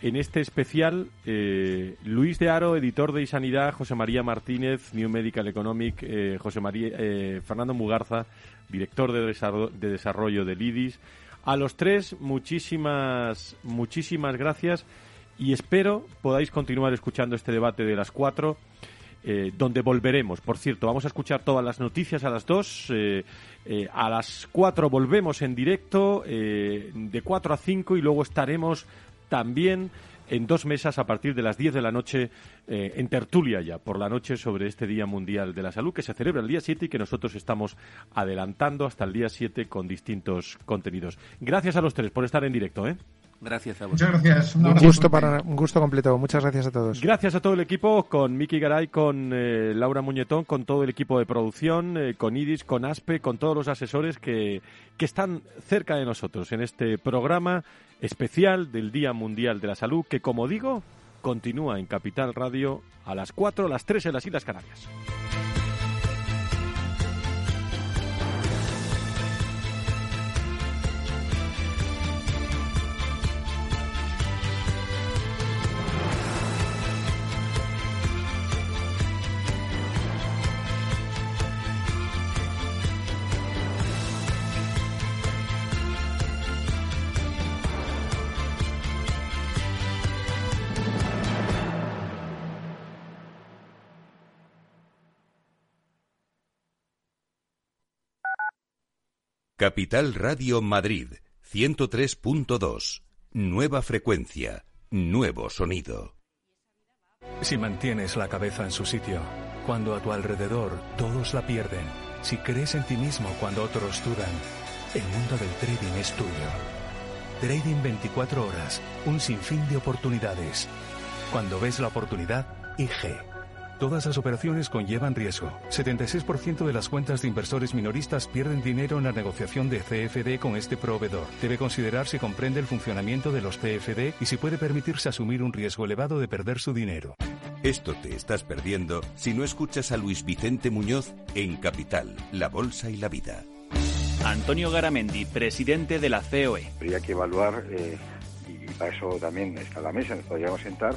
en este especial, eh, Luis de Aro, editor de Isanidad, José María Martínez, New Medical Economic, eh, José María, eh, Fernando Mugarza, director de desarrollo, de desarrollo del IDIS. A los tres, muchísimas, muchísimas gracias y espero podáis continuar escuchando este debate de las cuatro. donde volveremos. Por cierto, vamos a escuchar todas las noticias a las dos. a las cuatro volvemos en directo, de cuatro a cinco, y luego estaremos también en dos mesas a partir de las 10 de la noche eh, en tertulia ya por la noche sobre este Día Mundial de la Salud que se celebra el día 7 y que nosotros estamos adelantando hasta el día 7 con distintos contenidos. Gracias a los tres por estar en directo. ¿eh? Gracias a vosotros. Muchas gracias. Un, gusto para, un gusto completo. Muchas gracias a todos. Gracias a todo el equipo, con Miki Garay, con eh, Laura Muñetón, con todo el equipo de producción, eh, con Idis, con Aspe, con todos los asesores que, que están cerca de nosotros en este programa especial del Día Mundial de la Salud, que como digo, continúa en Capital Radio a las 4, a las 3 en las Islas Canarias. Capital Radio Madrid 103.2. Nueva frecuencia, nuevo sonido. Si mantienes la cabeza en su sitio, cuando a tu alrededor todos la pierden, si crees en ti mismo cuando otros dudan, el mundo del trading es tuyo. Trading 24 horas, un sinfín de oportunidades. Cuando ves la oportunidad, IG. Todas las operaciones conllevan riesgo. 76% de las cuentas de inversores minoristas pierden dinero en la negociación de CFD con este proveedor. Debe considerar si comprende el funcionamiento de los CFD y si puede permitirse asumir un riesgo elevado de perder su dinero. Esto te estás perdiendo si no escuchas a Luis Vicente Muñoz en Capital, La Bolsa y la Vida. Antonio Garamendi, presidente de la COE. Habría que evaluar, eh, y para eso también está la mesa, nos podríamos sentar